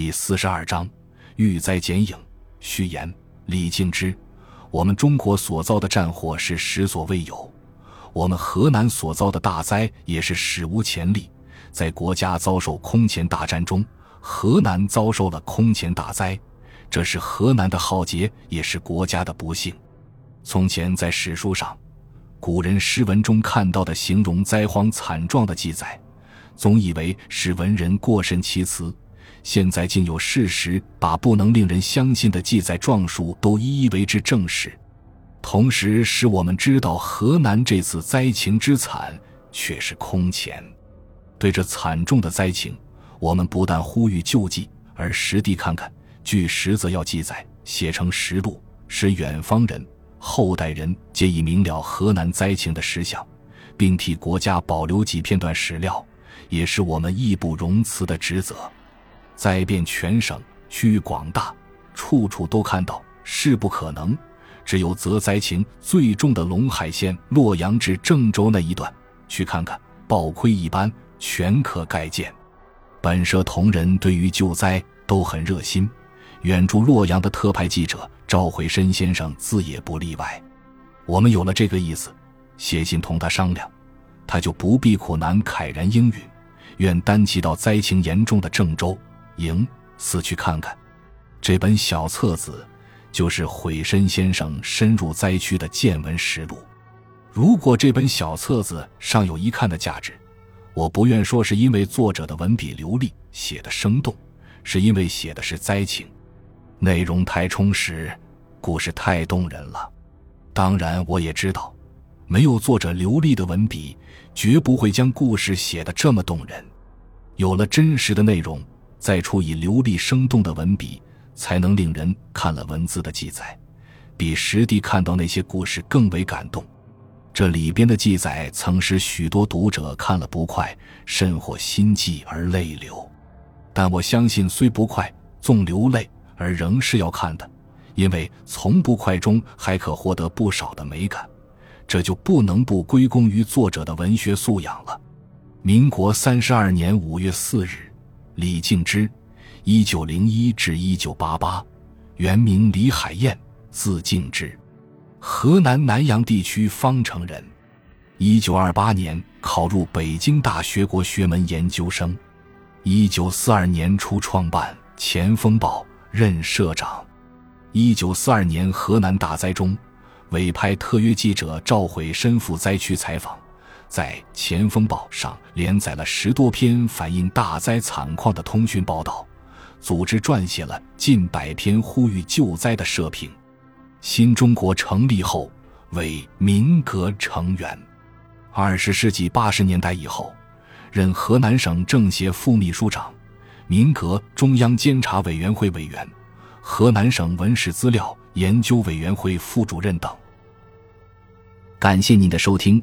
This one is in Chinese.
第四十二章遇灾剪影。序言：李敬之，我们中国所遭的战祸是实所未有，我们河南所遭的大灾也是史无前例。在国家遭受空前大战中，河南遭受了空前大灾，这是河南的浩劫，也是国家的不幸。从前在史书上。古人诗文中看到的形容灾荒惨状的记载，总以为是文人过甚其词。现在竟有事实把不能令人相信的记载状述都一一为之证实，同时使我们知道河南这次灾情之惨却是空前。对这惨重的灾情，我们不但呼吁救济，而实地看看，据实则要记载，写成实录，使远方人。后代人皆已明了河南灾情的实相，并替国家保留几片段史料，也是我们义不容辞的职责。灾变全省，区域广大，处处都看到，是不可能。只有则灾情最重的陇海县洛阳至郑州那一段，去看看，暴亏一般，全可概见。本社同仁对于救灾都很热心。远驻洛阳的特派记者赵回申先生自也不例外。我们有了这个意思，写信同他商量，他就不必苦难，慨然应允，愿单骑到灾情严重的郑州、营四去看看。这本小册子就是毁身先生深入灾区的见闻实录。如果这本小册子尚有一看的价值，我不愿说是因为作者的文笔流利，写的生动，是因为写的是灾情。内容太充实，故事太动人了。当然，我也知道，没有作者流利的文笔，绝不会将故事写得这么动人。有了真实的内容，再处以流利生动的文笔，才能令人看了文字的记载，比实地看到那些故事更为感动。这里边的记载，曾使许多读者看了不快，甚或心悸而泪流。但我相信，虽不快，纵流泪。而仍是要看的，因为从不快中还可获得不少的美感，这就不能不归功于作者的文学素养了。民国三十二年五月四日，李敬之，一九零一至一九八八，原名李海燕，字敬之，河南南阳地区方城人。一九二八年考入北京大学国学门研究生，一九四二年初创办《前锋报》。任社长。一九四二年河南大灾中，委派特约记者赵悔身赴灾区采访，在《前锋报》上连载了十多篇反映大灾惨况的通讯报道，组织撰写了近百篇呼吁救灾的社评。新中国成立后，为民革成员。二十世纪八十年代以后，任河南省政协副秘书长。民革中央监察委员会委员、河南省文史资料研究委员会副主任等。感谢您的收听，